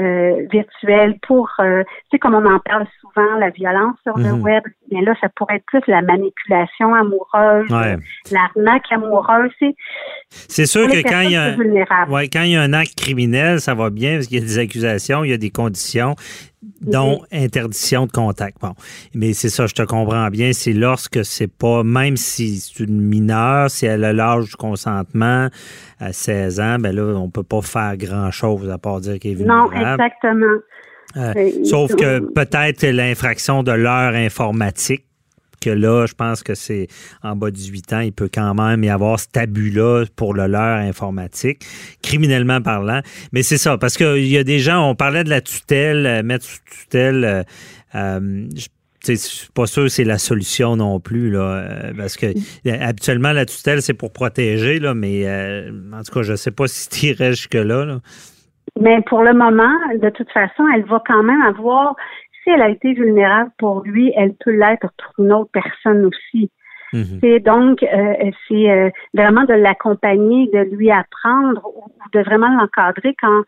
euh, virtuelles, pour, tu sais, comme on en parle souvent, la violence sur Mhm. le web, mais là, ça pourrait être plus la manipulation amoureuse, Ouais. l'arnaque amoureuse. C'est C'est sûr que quand il, y a, ouais, quand il y a un acte criminel, ça va bien parce qu'il y a des accusations, il y a des conditions, dont interdiction de contact. Bon, mais c'est ça, je te comprends bien. C'est lorsque c'est pas, même si c'est une mineure, si elle a l'âge du consentement à 16 ans, ben là, on peut pas faire grand-chose à part dire qu'elle est Non, vulnérable. exactement. Euh, Euh, sauf que peut-être l'infraction de l'heure informatique, que là, je pense que c'est en bas de 18 ans, il peut quand même y avoir ce abus-là pour le leurre informatique, criminellement parlant. Mais c'est ça, parce qu'il y a des gens, on parlait de la tutelle, euh, mettre sous tutelle, euh, euh, je je suis pas sûr que c'est la solution non plus, là, parce que habituellement, la tutelle, c'est pour protéger, là, mais en tout cas, je sais pas <laughs> si tu irais jusque-là. Là. Mais pour le moment, de toute façon, elle va quand même avoir, si elle a été vulnérable pour lui, elle peut l'être pour une autre personne aussi. Mhm. C'est donc, euh, c'est euh, vraiment de l'accompagner, de lui apprendre ou de vraiment l'encadrer quand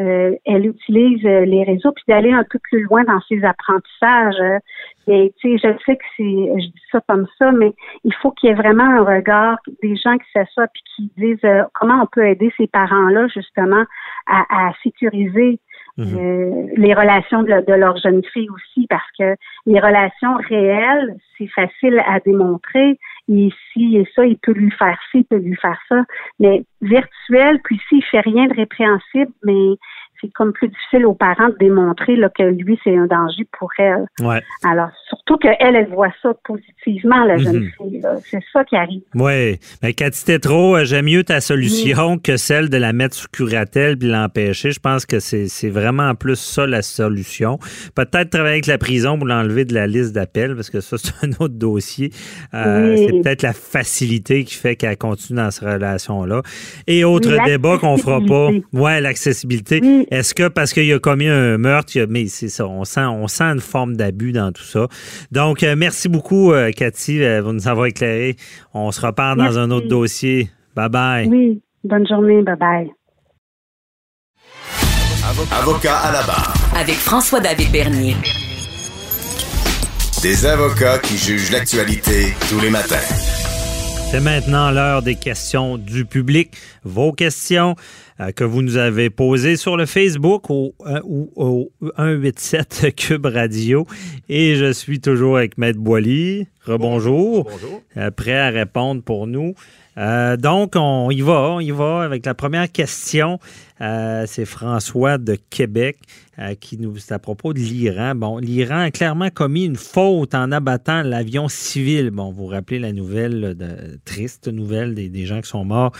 euh, elle utilise euh, les réseaux, puis d'aller un peu plus loin dans ses apprentissages. Et tu sais, je sais que c'est, je dis ça comme ça, mais il faut qu'il y ait vraiment un regard des gens qui s'assoient puis qui disent euh, comment on peut aider ces parents-là justement à, à sécuriser euh, les relations de, de leur jeune fille aussi, parce que les relations réelles, c'est facile à démontrer et si et ça, il peut lui faire ci, il peut lui faire ça. Mais virtuel, puis s'il fait rien de répréhensible, mais c'est comme plus difficile aux parents de démontrer là, que lui, c'est un danger pour elle. Ouais. Alors, surtout qu'elle, elle voit ça positivement, la jeune Mhm. fille. C'est ça qui arrive. Oui. Mais Cathy Tétrault, euh, j'aime mieux ta solution que celle de la mettre sous curatelle puis l'empêcher. Je pense que c'est vraiment plus ça la solution. Peut-être travailler avec la prison pour l'enlever de la liste d'appels, parce que ça, c'est un autre dossier. Euh, Oui. C'est peut-être la facilité qui fait qu'elle continue dans cette relation-là. Et autre Oui, débat qu'on fera pas. Ouais, l'accessibilité. Est-ce que parce qu'il a commis un meurtre, il y a- mais c'est ça, on sent, on sent une forme d'abus dans tout ça. Donc, euh, merci beaucoup, euh, Cathy, euh, vous nous avoir éclairé. On se reparle dans Merci. un autre dossier. Bye bye. Oui. Bonne journée. Bye bye. Avocat à la barre. Avec François-David Bernier. Des avocats qui jugent l'actualité tous les matins. C'est maintenant l'heure des questions du public. Vos questions euh, que vous nous avez posées sur le Facebook au, euh, ou au 187 <laughs> Cube Radio. Et je suis toujours avec Maître Boily. Rebonjour. Bonjour. Euh, prêt à répondre pour nous. Donc, on y va, on y va avec la première question. C'est François de Québec euh, qui nous, c'est à propos de l'Iran. Bon, l'Iran a clairement commis une faute en abattant l'avion civil. Bon, vous vous rappelez la nouvelle, de, triste nouvelle des, des gens qui sont morts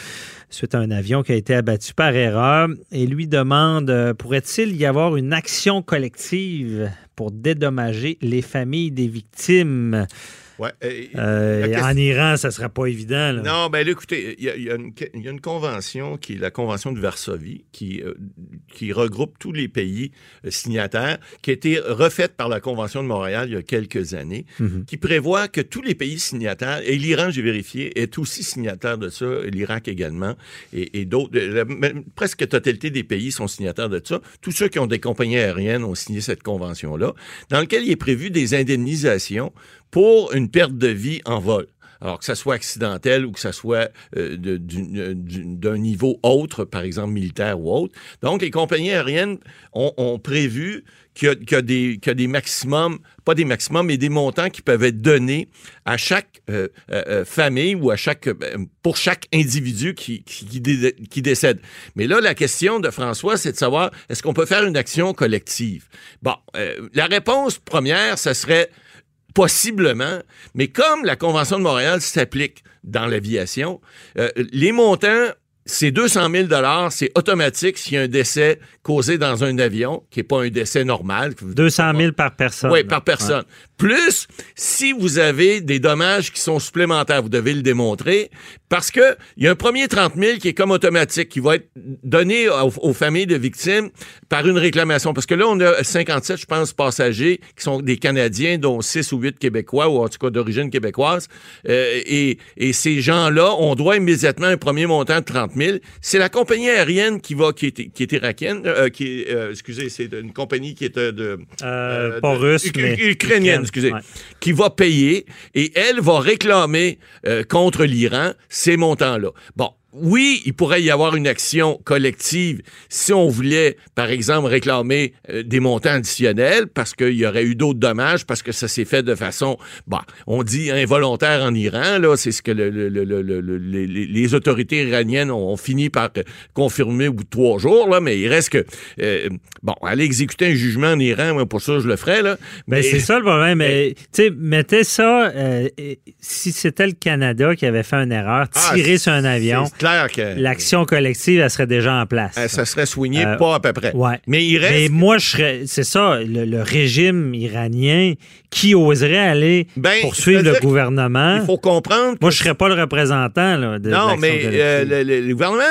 suite à un avion qui a été abattu par erreur. Et lui demande, euh, pourrait-il y avoir une action collective pour dédommager les familles des victimes? Ouais, euh, question- En Iran, ça ne sera pas évident. là. Non, ben là, écoutez, il y, a- y une- il y a une convention qui est la convention de Varsovie, qui, euh, qui regroupe tous les pays euh, signataires, qui a été refaite par la Convention de Montréal il y a quelques années, Mhm. qui prévoit que tous les pays signataires, et l'Iran, j'ai vérifié, est aussi signataire de ça, l'Irak également, et, et d'autres, presque la totalité des pays sont signataires de ça. Tous ceux qui ont des compagnies aériennes ont signé cette convention-là, dans lequel il est prévu des indemnisations pour une perte de vie en vol. Alors que ça soit accidentel ou que ça soit euh, euh, d'un niveau autre, par exemple militaire ou autre. Donc, les compagnies aériennes ont, prévu qu'il y, qu'il y a des, maximums, pas des maximums, mais des montants qui peuvent être donnés à chaque euh, famille ou à chaque, euh, pour chaque individu qui, qui, qui dé- qui décède. Mais là, la question de François, c'est de savoir, est-ce qu'on peut faire une action collective? Bon, la réponse première, ça serait Possiblement, mais comme la Convention de Montréal s'applique dans l'aviation, euh, les montants, c'est 200 000 c'est automatique s'il y a un décès causé dans un avion, qui n'est pas un décès normal. 200 000 par personne. Oui, par personne. Plus, si vous avez des dommages qui sont supplémentaires, vous devez le démontrer, parce que il y a un premier 30 000 qui est comme automatique, qui va être donné aux, aux familles de victimes par une réclamation. Parce que là, on a 57, je pense, passagers qui sont des Canadiens, dont 6 ou 8 Québécois, ou en tout cas d'origine québécoise. Euh, et, et ces gens-là, on doit immédiatement un premier montant de 30 000. C'est la compagnie aérienne qui va, qui est, qui est irakienne, euh, qui est, euh, excusez, c'est une compagnie qui est euh, de... Euh, Euh, pas de- russe, Uk- mais. ukrainienne, excusez, Ouais. qui va payer et elle va réclamer euh, contre l'Iran ces montants-là. Bon. Oui, il pourrait y avoir une action collective si on voulait, par exemple, réclamer euh, des montants additionnels parce qu'il y aurait eu d'autres dommages, parce que ça s'est fait de façon, bah, on dit involontaire en Iran, là, c'est ce que le- le- le- le- le- le- les, les autorités iraniennes ont, ont fini par euh, confirmer au bout de trois jours, là, mais il reste que, euh, bon, aller exécuter un jugement en Iran, moi, pour ça, je le ferais, là. Ben, c'est ça le problème. Mais, tu sais, mettez ça, euh, si c'était le Canada qui avait fait une erreur, Ah, tirer sur un avion, C'est clair que l'action collective, elle serait déjà en place. euh, ça serait soigné Euh, pas à peu près. Ouais. Mais il reste. Mais moi, je serais. C'est ça, le, le régime iranien, qui oserait aller Ben, poursuivre le gouvernement? Il faut comprendre. Moi, je serais pas le représentant là, de non, mais euh, le, le- le gouvernement,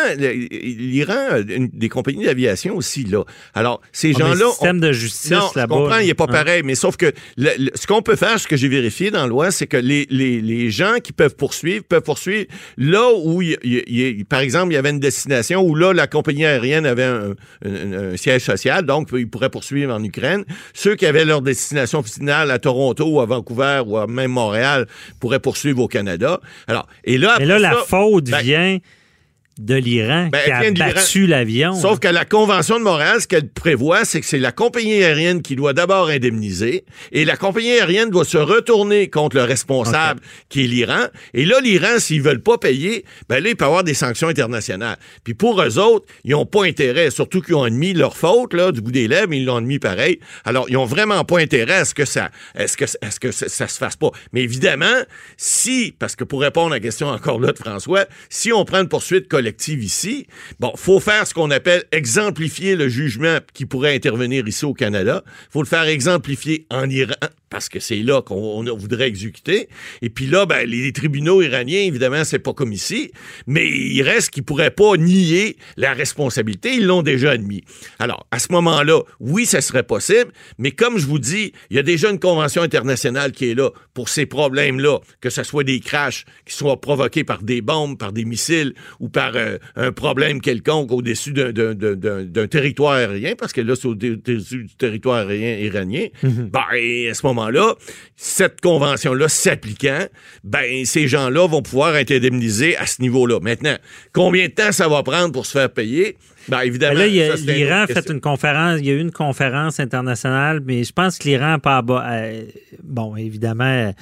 l'Iran des compagnies d'aviation aussi, là. Alors, ces Ah, gens-là. le système ont- de justice non, je là-bas. comprends, il n'est pas hein. pareil, mais sauf que ce qu'on peut faire, ce que j'ai vérifié dans la loi, c'est que les, les, les gens qui peuvent poursuivre peuvent poursuivre là où, il, il- il- par exemple, il y avait une destination où là, la compagnie aérienne avait un, un- un siège social, donc ils pourraient poursuivre en Ukraine. Ceux qui avaient leur destination finale à Toronto ou à Vancouver ou à même Montréal pourraient poursuivre au Canada. Alors, et là, Mais là, après la faute ben, vient de l'Iran Ben, qui a battu l'avion. Sauf que la Convention de Montréal, ce qu'elle prévoit, c'est que c'est la compagnie aérienne qui doit d'abord indemniser et la compagnie aérienne doit se retourner contre le responsable qui est l'Iran. Et là, l'Iran, s'ils veulent pas payer, ben là, il peut avoir des sanctions internationales. Puis pour eux autres, ils ont pas intérêt, surtout qu'ils ont admis leur faute, là, du bout des lèvres, mais ils l'ont admis pareil. Alors, ils ont vraiment pas intérêt à ce que ça, est-ce que, est-ce que ça, ça se fasse pas. Mais évidemment, si, parce que pour répondre à la question encore là de François, si on prend une poursuite collective ici, bon, faut faire ce qu'on appelle exemplifier le jugement qui pourrait intervenir ici au Canada. faut le faire exemplifier en Iran parce que c'est là qu'on on voudrait exécuter. Et puis là, ben, les tribunaux iraniens, évidemment, c'est pas comme ici, mais il reste qu'ils pourraient pas nier la responsabilité. Ils l'ont déjà admis. Alors, à ce moment-là, oui, ça serait possible, mais comme je vous dis, il y a déjà une convention internationale qui est là pour ces problèmes-là, que ce soit des crashs qui soient provoqués par des bombes, par des missiles ou par euh, un problème quelconque au-dessus d'un- d'un- d'un d'un territoire aérien, parce que là, c'est au-dessus du territoire aérien iranien. Ben, et à ce moment-là, cette convention-là s'appliquant, ben, ces gens-là vont pouvoir être indemnisés à ce niveau-là. Maintenant, combien de temps ça va prendre pour se faire payer? Ben, évidemment, là, l'Iran a fait une conférence, il y a eu une conférence internationale, mais je pense que l'Iran n'a pas euh, bon, évidemment,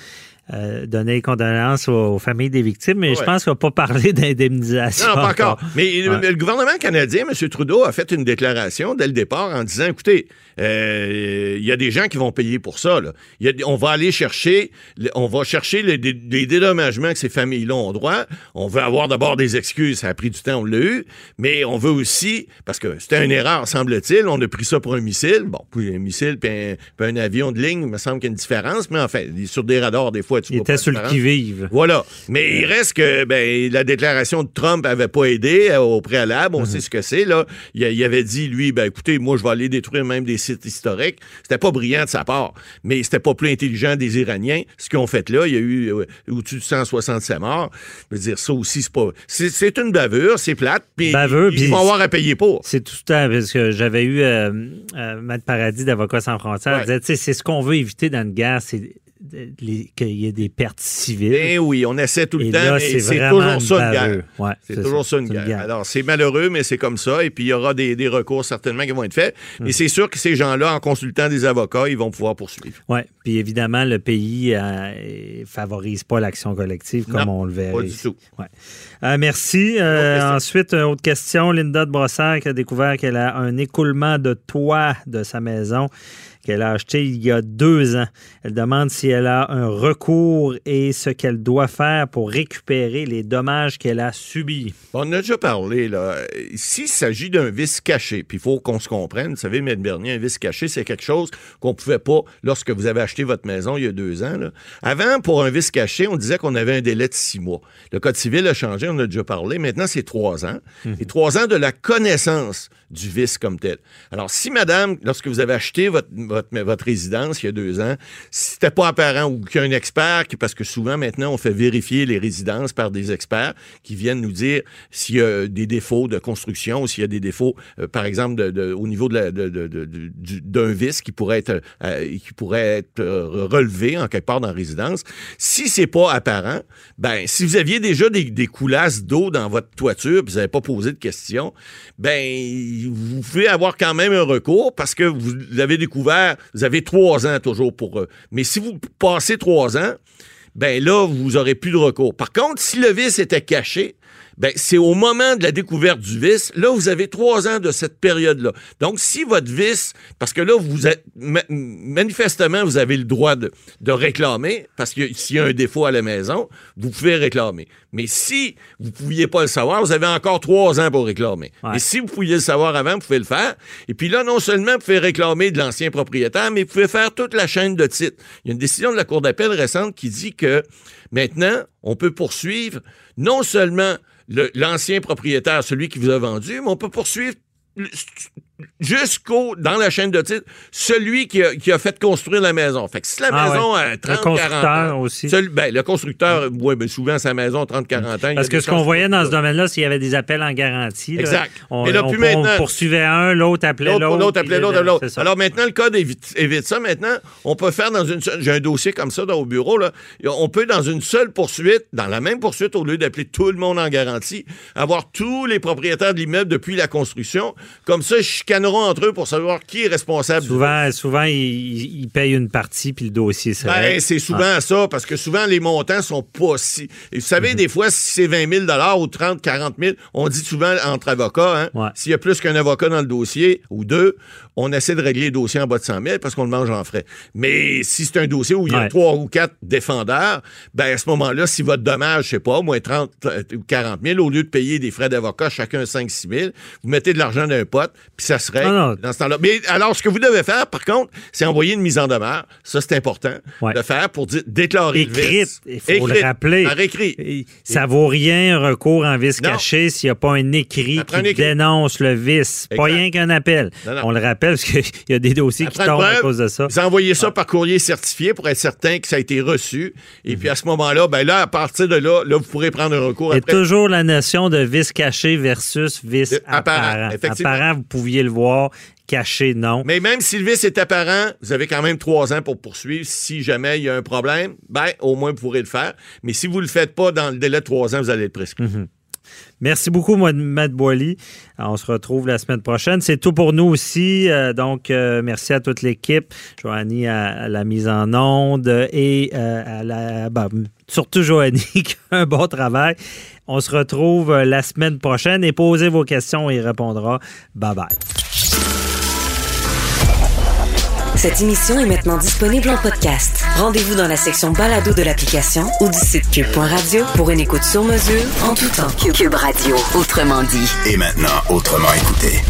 euh, donné condoléances aux, aux familles des victimes, mais je pense qu'il n'a pas parlé <laughs> d'indemnisation. Non, pas encore. Mais le- Ouais. le gouvernement canadien, M. Trudeau, a fait une déclaration dès le départ en disant, écoutez, euh, il y a des gens qui vont payer pour ça. là. Il y a des- on va aller chercher, on va chercher les, dé- les dédommagements que ces familles-là ont droit. On veut avoir d'abord des excuses, ça a pris du temps, on l'a eu, mais on veut aussi, parce que c'était une erreur, semble-t-il, on a pris ça pour un missile. Bon, puis un missile puis un, puis un avion de ligne, il me semble qu'il y a une différence, mais enfin, sur des radars, des fois, tu Il était sur le qui-vive. Voilà. Mais il reste que ben, la déclaration de Trump avait pas aidé euh, au préalable. On Mhm. sait ce que c'est. là. Il, avait dit, lui, ben, écoutez, moi, je vais aller détruire même des sites historiques. C'était pas brillant de sa part, mais c'était pas plus intelligent des Iraniens. Ce qu'ils ont fait là, il y a eu euh, au-dessus de 167 morts. Je veux dire, ça aussi, c'est pas. C'est, une bavure, c'est plate, puis ils vont avoir à payer pour. C'est tout le temps, parce que j'avais eu euh, euh, Matt Paradis d'Avocats sans frontières, Ouais. disait, c'est ce qu'on veut éviter dans une guerre, c'est qu'il y ait des pertes civiles. Eh oui, on essaie tout le Et temps, là, mais c'est toujours ça une guerre. Ouais, c'est toujours ça, une guerre. guerre. Alors, c'est malheureux, mais c'est comme ça. Et puis, il y aura des, des recours certainement qui vont être faits. Hum. Mais c'est sûr que ces gens-là, en consultant des avocats, ils vont pouvoir poursuivre. Oui, puis évidemment, le pays euh, favorise pas l'action collective comme Non, on le verrait. pas du tout. Ouais. Euh, merci. Euh, ensuite, une autre question. Linda de Brossard qui a découvert qu'elle a un écoulement de toit de sa maison qu'elle a acheté il y a deux ans. Elle demande si elle a un recours et ce qu'elle doit faire pour récupérer les dommages qu'elle a subis. On a déjà parlé, là. S'il s'agit d'un vice caché, puis il faut qu'on se comprenne, vous savez, M. Bernier, un vice caché, c'est quelque chose qu'on pouvait pas lorsque vous avez acheté votre maison il y a deux ans. là. Avant, pour un vice caché, on disait qu'on avait un délai de six mois. Le Code civil a changé, on a déjà parlé. Maintenant, c'est trois ans. Et trois ans de la connaissance du vice comme tel. Alors, si madame, lorsque vous avez acheté votre, votre, votre résidence il y a deux ans, si c'était pas apparent ou qu'il y a un expert, parce que souvent maintenant, on fait vérifier les résidences par des experts qui viennent nous dire s'il y a des défauts de construction ou s'il y a des défauts, euh, par exemple, au niveau la- de- d'un vice qui pourrait être, euh, qui pourrait être euh, relevé en quelque part dans la résidence. Si c'est pas apparent, ben, si vous aviez déjà des, coulasses d'eau dans votre toiture vous n'avez pas posé de questions, ben, vous pouvez avoir quand même un recours parce que vous l'avez découvert, vous avez trois ans toujours pour eux. Mais si vous passez trois ans, ben là, vous aurez plus de recours. Par contre, si le vice était caché, ben c'est au moment de la découverte du vice, là, vous avez trois ans de cette période-là. Donc, si votre vice, parce que là, vous êtes, ma- manifestement, vous avez le droit de, de réclamer, parce que s'il y a un défaut à la maison, vous pouvez réclamer. Mais si vous ne pouviez pas le savoir, vous avez encore trois ans pour réclamer. Ouais. Mais si vous pouviez le savoir avant, vous pouvez le faire. Et puis là, non seulement vous pouvez réclamer de l'ancien propriétaire, mais vous pouvez faire toute la chaîne de titres. Il y a une décision de la Cour d'appel récente qui dit que maintenant, on peut poursuivre non seulement le- l'ancien propriétaire, celui qui vous a vendu, mais on peut poursuivre jusqu'au, dans la chaîne de titre, celui qui a, qui a fait construire la maison. Fait que si la Ah maison ouais. a Le 30, 40 constructeur ans, aussi. celui- ben, le constructeur, ben, souvent, sa maison, 30, 40 ans. Parce que ce qu'on voyait dans ce domaine-là, s'il y avait des appels en garantie. là, Exact. On, là, on- plus on poursuivait un, l'autre appelait L'autre, l'autre. appelait l'autre, ça. Alors maintenant, le code évite, évite ça. Maintenant, on peut faire dans une seule. J'ai un dossier comme ça dans, au bureau. Là. On peut, dans une seule poursuite, dans la même poursuite, au lieu d'appeler tout le monde en garantie, avoir tous les propriétaires de l'immeuble depuis la construction. Comme ça, ils chicaneront entre eux pour savoir qui est responsable. Souvent, souvent ils, ils payent une partie, puis le dossier, c'est Ben, c'est souvent ça, parce que souvent, les montants sont pas si. Et vous savez, Mhm. des fois, si c'est 20 000 ou 30, 40 000, on dit souvent entre avocats, hein, Ouais. s'il y a plus qu'un avocat dans le dossier, ou deux, on essaie de régler le dossier en bas de 100 000 parce qu'on le mange en frais. Mais si c'est un dossier où il y a Ouais. trois ou quatre défendeurs, ben à ce moment-là, si votre dommage, je sais pas, moins 30 euh, ou 40 000, au lieu de payer des frais d'avocat, chacun 5-6 000, vous mettez de l'argent dans un pot, puis ça se règle Non, non. dans ce temps-là. Mais alors, ce que vous devez faire, par contre, c'est envoyer une mise en demeure. Ça, c'est important Ouais. de faire pour dire- déclarer Écrite, il faut le rappeler. par écrit. Ça vaut rien un recours en vice Non. caché s'il n'y a pas un écrit qui prend un écrit. dénonce le vice. Pas rien qu'un appel. On le rappelle parce qu'il y a des dossiers qui tombent à cause de ça. Vous envoyez ça par courrier certifié pour être certain que ça a été reçu. Et puis à ce moment-là, ben là, à partir de là, là, vous pourrez prendre un recours Et après. toujours la notion de vice caché versus vice apparent. Apparent, vous pouviez le voir. Caché, non. Mais même si le vice est apparent, vous avez quand même trois ans pour poursuivre. Si jamais il y a un problème, ben au moins vous pourrez le faire. Mais si vous le faites pas dans le délai de trois ans, vous allez être prescrit. Merci beaucoup, Matt Boily. On se retrouve la semaine prochaine. C'est tout pour nous aussi. Euh, donc, euh, merci à toute l'équipe. Joanie à, à la mise en onde et euh, à la. ben, surtout Joanie <laughs> qui a un bon travail. On se retrouve euh, la semaine prochaine et posez vos questions et il répondra. Bye bye. Cette émission est maintenant disponible en podcast. Rendez-vous dans la section balado de l'application ou du site cube.radio pour une écoute sur mesure en tout temps. Cube Radio, autrement dit. Et maintenant, autrement écouté.